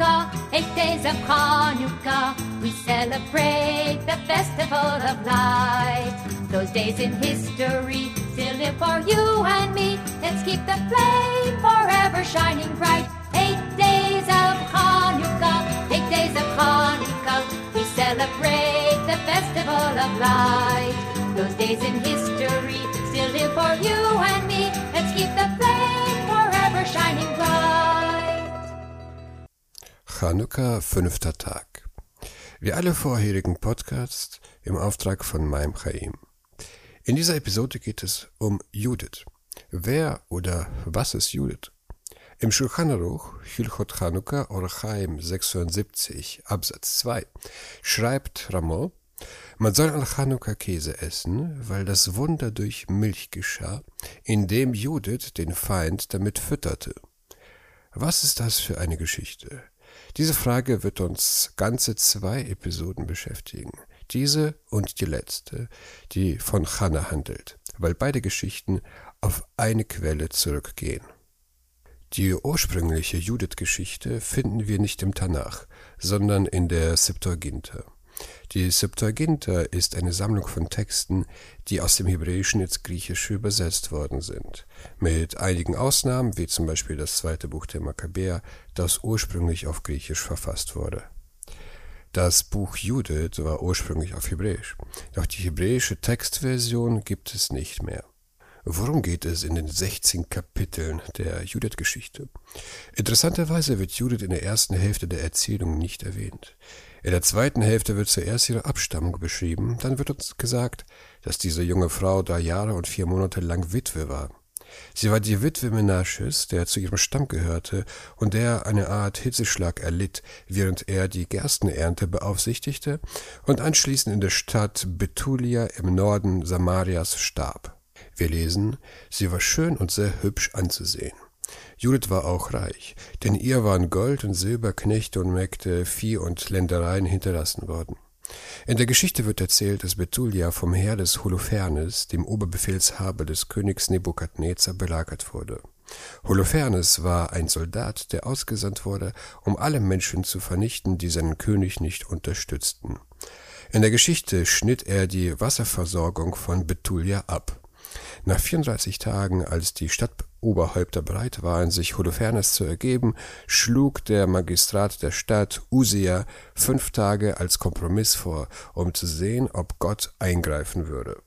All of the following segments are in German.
Hanukkah, eight days of Hanukkah, we celebrate the festival of light. Those days in history still live for you and me. Let's keep the flame forever shining bright. Eight days of Hanukkah, eight days of Hanukkah, we celebrate the festival of light. Those days in history still live for you and me. Let's keep the flame Chanukka, fünfter Tag. Wie alle vorherigen Podcasts im Auftrag von Maim Chaim. In dieser Episode geht es um Judith. Wer oder was ist Judith? Im Shulchan Aruch, Hilchot Chanukka, Orchaim 76, Absatz 2, schreibt Ramo, man soll an Chanukka Käse essen, weil das Wunder durch Milch geschah, indem Judith den Feind damit fütterte. Was ist das für eine Geschichte? Diese Frage wird uns ganze zwei Episoden beschäftigen. Diese und die letzte, die von Channa handelt, weil beide Geschichten auf eine Quelle zurückgehen. Die ursprüngliche Judith-Geschichte finden wir nicht im Tanach, sondern in der Septuaginta. Die Septuaginta ist eine Sammlung von Texten, die aus dem Hebräischen ins Griechische übersetzt worden sind, mit einigen Ausnahmen, wie zum Beispiel das zweite Buch der Makkabäer, das ursprünglich auf Griechisch verfasst wurde. Das Buch Judith war ursprünglich auf Hebräisch, doch die hebräische Textversion gibt es nicht mehr. Worum geht es in den 16 Kapiteln der Judith-Geschichte? Interessanterweise wird Judith in der ersten Hälfte der Erzählung nicht erwähnt. In der zweiten Hälfte wird zuerst ihre Abstammung beschrieben, dann wird uns gesagt, dass diese junge Frau drei Jahre und vier Monate lang Witwe war. Sie war die Witwe Menasches, der zu ihrem Stamm gehörte und der eine Art Hitzeschlag erlitt, während er die Gerstenernte beaufsichtigte und anschließend in der Stadt Betulia im Norden Samarias starb. Wir lesen, sie war schön und sehr hübsch anzusehen. Judith war auch reich, denn ihr waren Gold und Silber, Knechte und Mägde, Vieh und Ländereien hinterlassen worden. In der Geschichte wird erzählt, dass Betulia vom Heer des Holofernes, dem Oberbefehlshaber des Königs Nebukadnezar, belagert wurde. Holofernes war ein Soldat, der ausgesandt wurde, um alle Menschen zu vernichten, die seinen König nicht unterstützten. In der Geschichte schnitt er die Wasserversorgung von Betulia ab. Nach 34 Tagen, als die Stadtoberhäupter bereit waren, sich Holofernes zu ergeben, schlug der Magistrat der Stadt Usia fünf Tage als Kompromiss vor, um zu sehen, ob Gott eingreifen würde.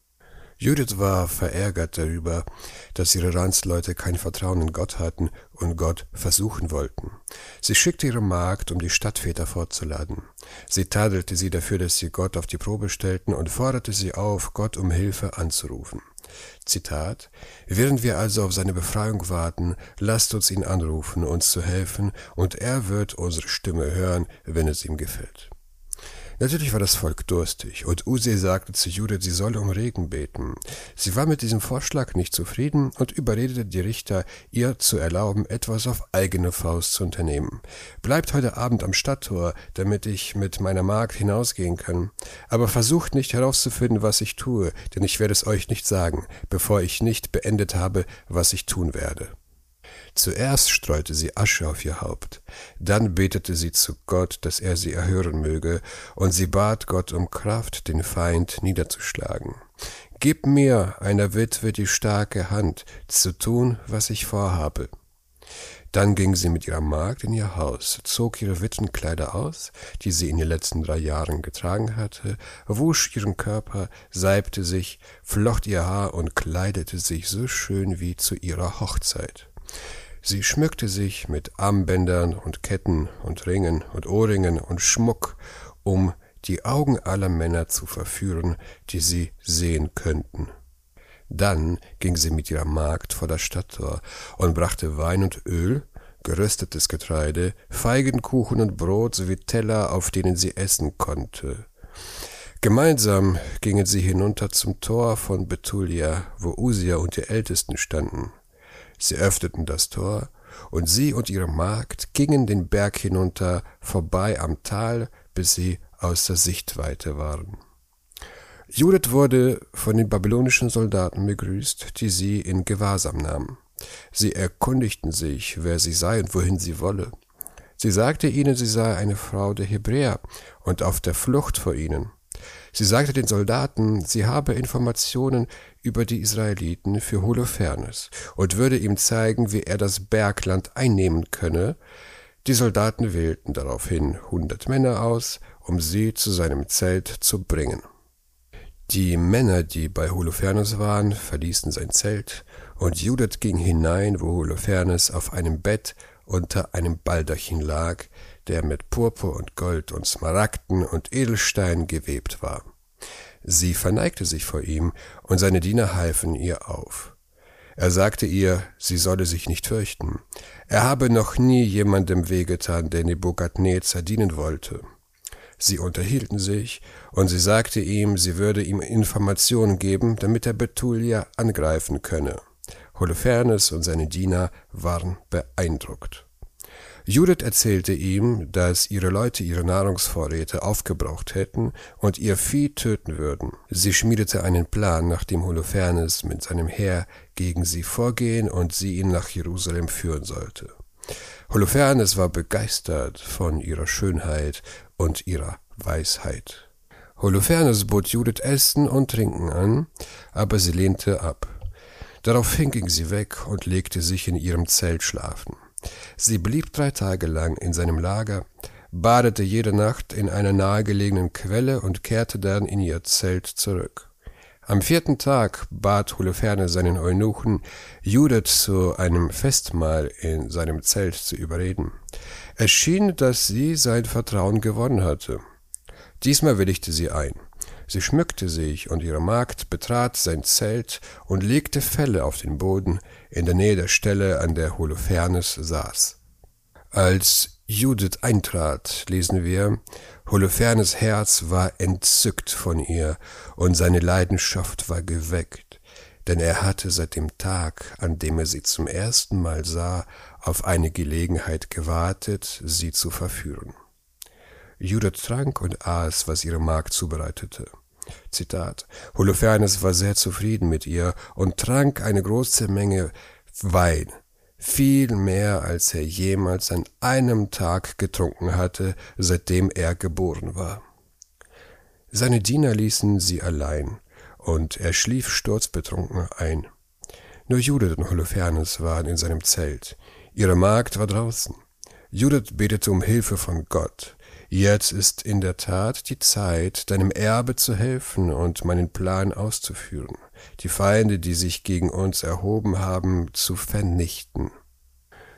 Judith war verärgert darüber, dass ihre Landsleute kein Vertrauen in Gott hatten und Gott versuchen wollten. Sie schickte ihre Magd, um die Stadtväter vorzuladen. Sie tadelte sie dafür, dass sie Gott auf die Probe stellten und forderte sie auf, Gott um Hilfe anzurufen. Zitat Während wir also auf seine Befreiung warten, lasst uns ihn anrufen, uns zu helfen, und er wird unsere Stimme hören, wenn es ihm gefällt. Natürlich war das Volk durstig, und Use sagte zu Judith, sie solle um Regen beten. Sie war mit diesem Vorschlag nicht zufrieden und überredete die Richter, ihr zu erlauben, etwas auf eigene Faust zu unternehmen. Bleibt heute Abend am Stadttor, damit ich mit meiner Magd hinausgehen kann. Aber versucht nicht herauszufinden, was ich tue, denn ich werde es euch nicht sagen, bevor ich nicht beendet habe, was ich tun werde. Zuerst streute sie Asche auf ihr Haupt, dann betete sie zu Gott, dass er sie erhören möge, und sie bat Gott um Kraft, den Feind niederzuschlagen. Gib mir, einer Witwe, die starke Hand, zu tun, was ich vorhabe. Dann ging sie mit ihrer Magd in ihr Haus, zog ihre Witwenkleider aus, die sie in den letzten drei Jahren getragen hatte, wusch ihren Körper, salbte sich, flocht ihr Haar und kleidete sich so schön wie zu ihrer Hochzeit. Sie schmückte sich mit Armbändern und Ketten und Ringen und Ohrringen und Schmuck, um die Augen aller Männer zu verführen, die sie sehen könnten. Dann ging sie mit ihrer Magd vor das Stadttor und brachte Wein und Öl, geröstetes Getreide, Feigenkuchen und Brot sowie Teller, auf denen sie essen konnte. Gemeinsam gingen sie hinunter zum Tor von Betulia, wo Usia und die Ältesten standen. Sie öffneten das Tor, und sie und ihre Magd gingen den Berg hinunter, vorbei am Tal, bis sie außer Sichtweite waren. Judith wurde von den babylonischen Soldaten begrüßt, die sie in Gewahrsam nahmen. Sie erkundigten sich, wer sie sei und wohin sie wolle. Sie sagte ihnen, sie sei eine Frau der Hebräer und auf der Flucht vor ihnen. Sie sagte den Soldaten, sie habe Informationen über die Israeliten für Holofernes und würde ihm zeigen, wie er das Bergland einnehmen könne. Die Soldaten wählten daraufhin hundert Männer aus, um sie zu seinem Zelt zu bringen. Die Männer, die bei Holofernes waren, verließen sein Zelt, und Judith ging hinein, wo Holofernes auf einem Bett unter einem Baldachin lag, der mit Purpur und Gold und Smaragden und Edelsteinen gewebt war. Sie verneigte sich vor ihm, und seine Diener halfen ihr auf. Er sagte ihr, sie solle sich nicht fürchten. Er habe noch nie jemandem wehgetan, der Nebukadnezar dienen wollte. Sie unterhielten sich, und sie sagte ihm, sie würde ihm Informationen geben, damit er Betulia angreifen könne. Holofernes und seine Diener waren beeindruckt. Judith erzählte ihm, dass ihre Leute ihre Nahrungsvorräte aufgebraucht hätten und ihr Vieh töten würden. Sie schmiedete einen Plan, nachdem Holofernes mit seinem Heer gegen sie vorgehen und sie ihn nach Jerusalem führen sollte. Holofernes war begeistert von ihrer Schönheit und ihrer Weisheit. Holofernes bot Judith Essen und Trinken an, aber sie lehnte ab. Daraufhin ging sie weg und legte sich in ihrem Zelt schlafen. Sie blieb drei Tage lang in seinem Lager, badete jede Nacht in einer nahegelegenen Quelle und kehrte dann in ihr Zelt zurück. Am vierten Tag bat Holofernes seinen Eunuchen, Judith zu einem Festmahl in seinem Zelt zu überreden. Es schien, dass sie sein Vertrauen gewonnen hatte. Diesmal willigte sie ein. Sie schmückte sich, und ihre Magd betrat sein Zelt und legte Felle auf den Boden in der Nähe der Stelle, an der Holofernes saß. Als Judith eintrat, lesen wir, Holofernes Herz war entzückt von ihr, und seine Leidenschaft war geweckt, denn er hatte seit dem Tag, an dem er sie zum ersten Mal sah, auf eine Gelegenheit gewartet, sie zu verführen. Judith trank und aß, was ihre Magd zubereitete. Zitat. Holofernes war sehr zufrieden mit ihr und trank eine große Menge Wein, viel mehr als er jemals an einem Tag getrunken hatte, seitdem er geboren war. Seine Diener ließen sie allein, und er schlief sturzbetrunken ein. Nur Judith und Holofernes waren in seinem Zelt. Ihre Magd war draußen. Judith betete um Hilfe von Gott. Jetzt ist in der Tat die Zeit, deinem Erbe zu helfen und meinen Plan auszuführen, die Feinde, die sich gegen uns erhoben haben, zu vernichten.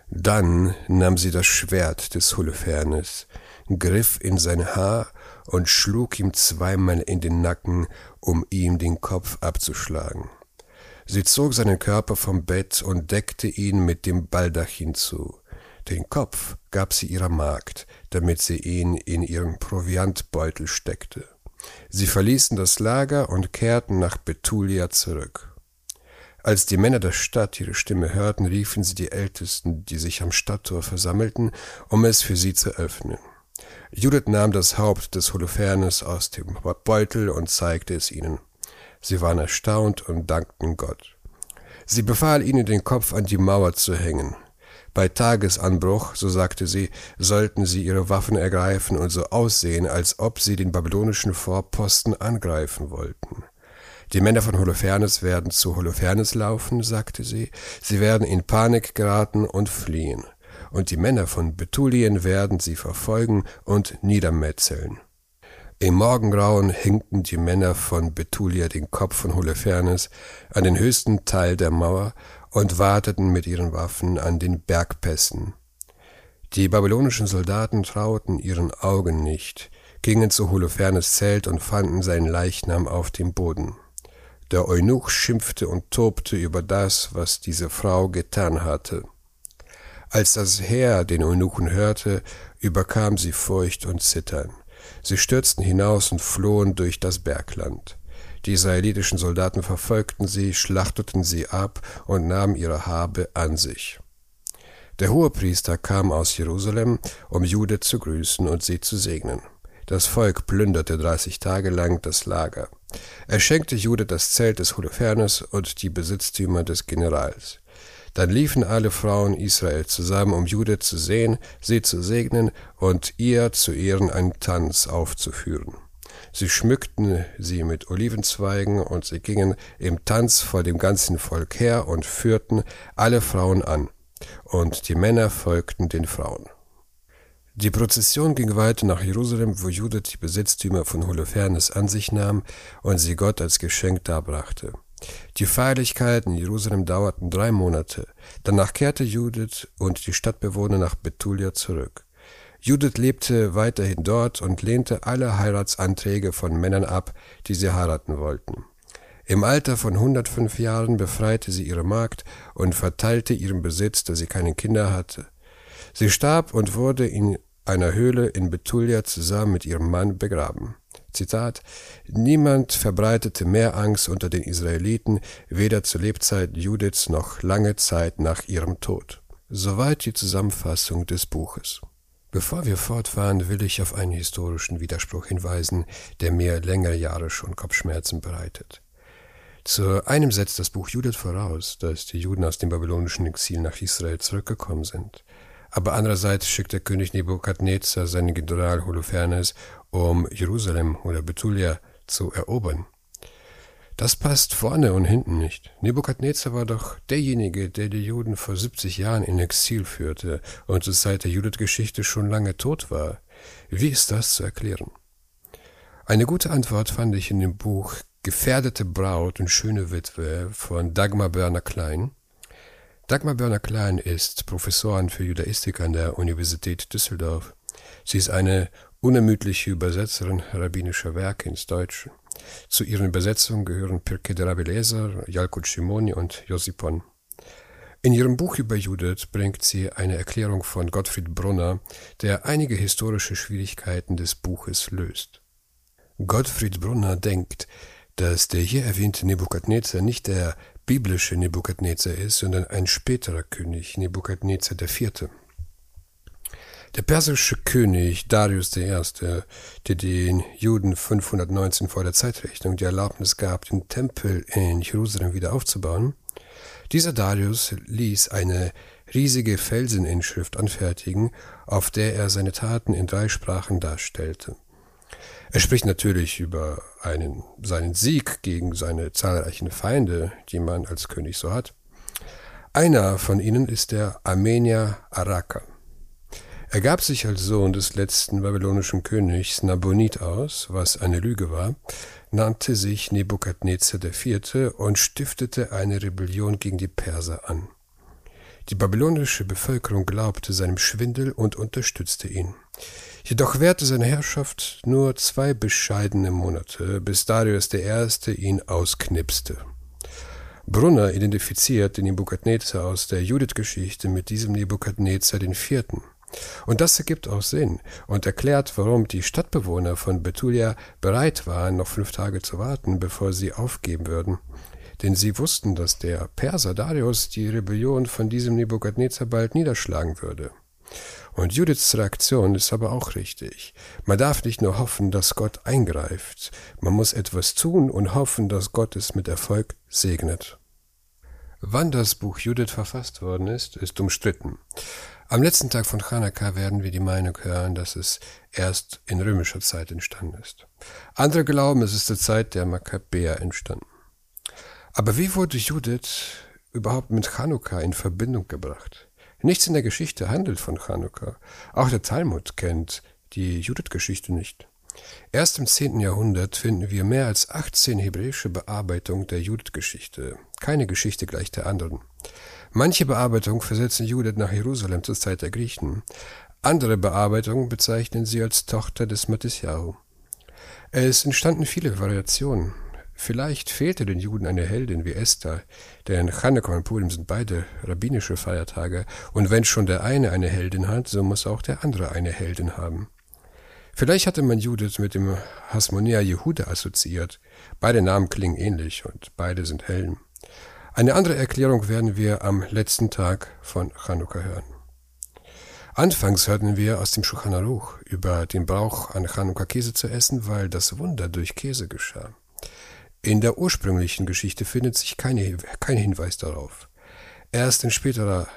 Dann nahm sie das Schwert des Holofernes, griff in sein Haar und schlug ihm zweimal in den Nacken, um ihm den Kopf abzuschlagen. Sie zog seinen Körper vom Bett und deckte ihn mit dem Baldachin zu. Den Kopf gab sie ihrer Magd, damit sie ihn in ihren Proviantbeutel steckte. Sie verließen das Lager und kehrten nach Betulia zurück. Als die Männer der Stadt ihre Stimme hörten, riefen sie die Ältesten, die sich am Stadttor versammelten, um es für sie zu öffnen. Judith nahm das Haupt des Holofernes aus dem Beutel und zeigte es ihnen. Sie waren erstaunt und dankten Gott. Sie befahl ihnen, den Kopf an die Mauer zu hängen. Bei Tagesanbruch, so sagte sie, sollten sie ihre Waffen ergreifen und so aussehen, als ob sie den babylonischen Vorposten angreifen wollten. Die Männer von Holofernes werden zu Holofernes laufen, sagte sie, sie werden in Panik geraten und fliehen, und die Männer von Betulien werden sie verfolgen und niedermetzeln. Im Morgengrauen hängten die Männer von Betulia den Kopf von Holofernes an den höchsten Teil der Mauer und warteten mit ihren Waffen an den Bergpässen. Die babylonischen Soldaten trauten ihren Augen nicht, gingen zu Holofernes Zelt und fanden seinen Leichnam auf dem Boden. Der Eunuch schimpfte und tobte über das, was diese Frau getan hatte. Als das Heer den Eunuchen hörte, überkam sie Furcht und Zittern. Sie stürzten hinaus und flohen durch das Bergland. Die israelitischen Soldaten verfolgten sie, schlachteten sie ab und nahmen ihre Habe an sich. Der Hohepriester kam aus Jerusalem, um Jude zu grüßen und sie zu segnen. Das Volk plünderte dreißig Tage lang das Lager. Er schenkte Jude das Zelt des Holofernes und die Besitztümer des Generals. Dann liefen alle Frauen Israel zusammen, um Judith zu sehen, sie zu segnen und ihr zu Ehren einen Tanz aufzuführen. Sie schmückten sie mit Olivenzweigen und sie gingen im Tanz vor dem ganzen Volk her und führten alle Frauen an, und die Männer folgten den Frauen. Die Prozession ging weiter nach Jerusalem, wo Judith die Besitztümer von Holofernes an sich nahm und sie Gott als Geschenk darbrachte. Die Feierlichkeiten in Jerusalem dauerten drei Monate. Danach kehrte Judith und die Stadtbewohner nach Betulia zurück. Judith lebte weiterhin dort und lehnte alle Heiratsanträge von Männern ab, die sie heiraten wollten. Im Alter von 105 Jahren befreite sie ihre Magd und verteilte ihren Besitz, da sie keine Kinder hatte. Sie starb und wurde in einer Höhle in Betulia zusammen mit ihrem Mann begraben. Zitat, Niemand verbreitete mehr Angst unter den Israeliten, weder zur Lebzeit Judiths noch lange Zeit nach ihrem Tod. Soweit die Zusammenfassung des Buches. Bevor wir fortfahren, will ich auf einen historischen Widerspruch hinweisen, der mir längere Jahre schon Kopfschmerzen bereitet. Zu einem setzt das Buch Judith voraus, dass die Juden aus dem babylonischen Exil nach Israel zurückgekommen sind. Aber andererseits schickt der König Nebukadnezar seinen General Holofernes, um Jerusalem oder Betulia zu erobern. Das passt vorne und hinten nicht. Nebukadnezar war doch derjenige, der die Juden vor 70 Jahren in Exil führte und zur Zeit der Judith-Geschichte schon lange tot war. Wie ist das zu erklären? Eine gute Antwort fand ich in dem Buch Gefährdete Braut und schöne Witwe von Dagmar Börner Klein. Dagmar Börner-Klein ist Professorin für Judaistik an der Universität Düsseldorf. Sie ist eine unermüdliche Übersetzerin rabbinischer Werke ins Deutsche. Zu ihren Übersetzungen gehören Pirke de Rabbi Leser, Yalkut Shimoni und Josipon. In ihrem Buch über Judith bringt sie eine Erklärung von Gottfried Brunner, der einige historische Schwierigkeiten des Buches löst. Gottfried Brunner denkt, dass der hier erwähnte Nebukadnezar nicht der biblische Nebukadnezar ist, sondern ein späterer König, Nebukadnezar IV. Der persische König Darius I., der den Juden 519 vor der Zeitrechnung die Erlaubnis gab, den Tempel in Jerusalem wieder aufzubauen, dieser Darius ließ eine riesige Felseninschrift anfertigen, auf der er seine Taten in drei Sprachen darstellte. Er spricht natürlich über einen, seinen Sieg gegen seine zahlreichen Feinde, die man als König so hat. Einer von ihnen ist der Armenier Araka. Er gab sich als Sohn des letzten babylonischen Königs Nabonid aus, was eine Lüge war, nannte sich Nebukadnezar IV. und stiftete eine Rebellion gegen die Perser an. Die babylonische Bevölkerung glaubte seinem Schwindel und unterstützte ihn. Jedoch währte seine Herrschaft nur zwei bescheidene Monate, bis Darius I. ihn ausknipste. Brunner identifiziert den Nebukadnezar aus der Judith-Geschichte mit diesem Nebukadnezar IV. Und das ergibt auch Sinn und erklärt, warum die Stadtbewohner von Betulia bereit waren, noch fünf Tage zu warten, bevor sie aufgeben würden. Denn sie wussten, dass der Perser Darius die Rebellion von diesem Nebukadnezar bald niederschlagen würde. Und Judiths Reaktion ist aber auch richtig. Man darf nicht nur hoffen, dass Gott eingreift, man muss etwas tun und hoffen, dass Gott es mit Erfolg segnet. Wann das Buch Judith verfasst worden ist, ist umstritten. Am letzten Tag von Chanukka werden wir die Meinung hören, dass es erst in römischer Zeit entstanden ist. Andere glauben, es ist zur Zeit der Makkabäer entstanden. Aber wie wurde Judith überhaupt mit Chanukka in Verbindung gebracht? Nichts in der Geschichte handelt von Chanukka. Auch der Talmud kennt die Judith-Geschichte nicht. Erst im 10. Jahrhundert finden wir mehr als 18 hebräische Bearbeitungen der Judith-Geschichte. Keine Geschichte gleich der anderen. Manche Bearbeitungen versetzen Judith nach Jerusalem zur Zeit der Griechen. Andere Bearbeitungen bezeichnen sie als Tochter des Mattisyahu. Es entstanden viele Variationen. Vielleicht fehlte den Juden eine Heldin wie Esther, denn Chanukka und Purim sind beide rabbinische Feiertage, und wenn schon der eine eine Heldin hat, so muss auch der andere eine Heldin haben. Vielleicht hatte man Judith mit dem Hasmonia Jehuda assoziiert. Beide Namen klingen ähnlich und beide sind Helden. Eine andere Erklärung werden wir am letzten Tag von Chanukka hören. Anfangs hörten wir aus dem Shulchan Aruch über den Brauch an Chanukka Käse zu essen, weil das Wunder durch Käse geschah. In der ursprünglichen Geschichte findet sich keine, kein Hinweis darauf. Erst in späterer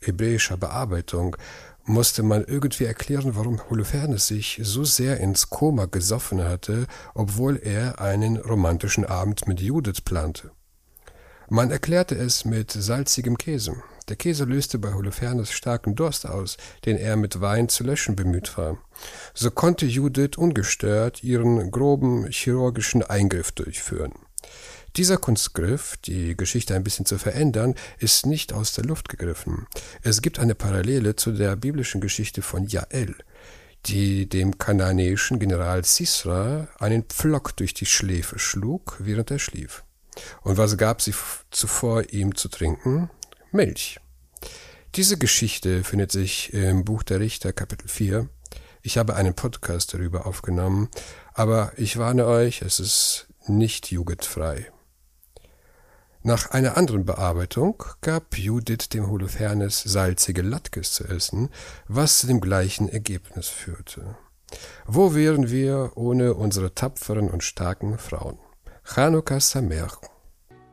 hebräischer Bearbeitung musste man irgendwie erklären, warum Holofernes sich so sehr ins Koma gesoffen hatte, obwohl er einen romantischen Abend mit Judith plante. Man erklärte es mit salzigem Käse. Der Käse löste bei Holofernes starken Durst aus, den er mit Wein zu löschen bemüht war. So konnte Judith ungestört ihren groben chirurgischen Eingriff durchführen. Dieser Kunstgriff, die Geschichte ein bisschen zu verändern, ist nicht aus der Luft gegriffen. Es gibt eine Parallele zu der biblischen Geschichte von Jael, die dem kananäischen General Sisra einen Pflock durch die Schläfe schlug, während er schlief. Und was gab sie zuvor ihm zu trinken? Milch. Diese Geschichte findet sich im Buch der Richter Kapitel 4. Ich habe einen Podcast darüber aufgenommen, aber ich warne euch, es ist nicht jugendfrei. Nach einer anderen Bearbeitung gab Judith dem Holofernes salzige Latkes zu essen, was zu dem gleichen Ergebnis führte. Wo wären wir ohne unsere tapferen und starken Frauen?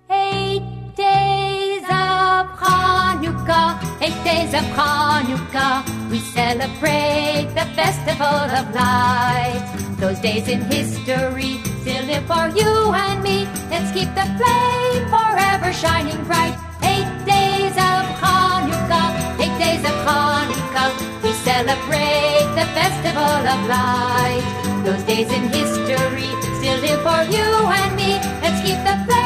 Eight days of Hanukkah, eight days of Hanukkah, we celebrate the festival of light. Those days in history still live for you and me. Let's keep the flame forever shining bright. Eight days of Hanukkah, eight days of Hanukkah, we celebrate the festival of light. Those days in history live for you and me. Let's keep the flame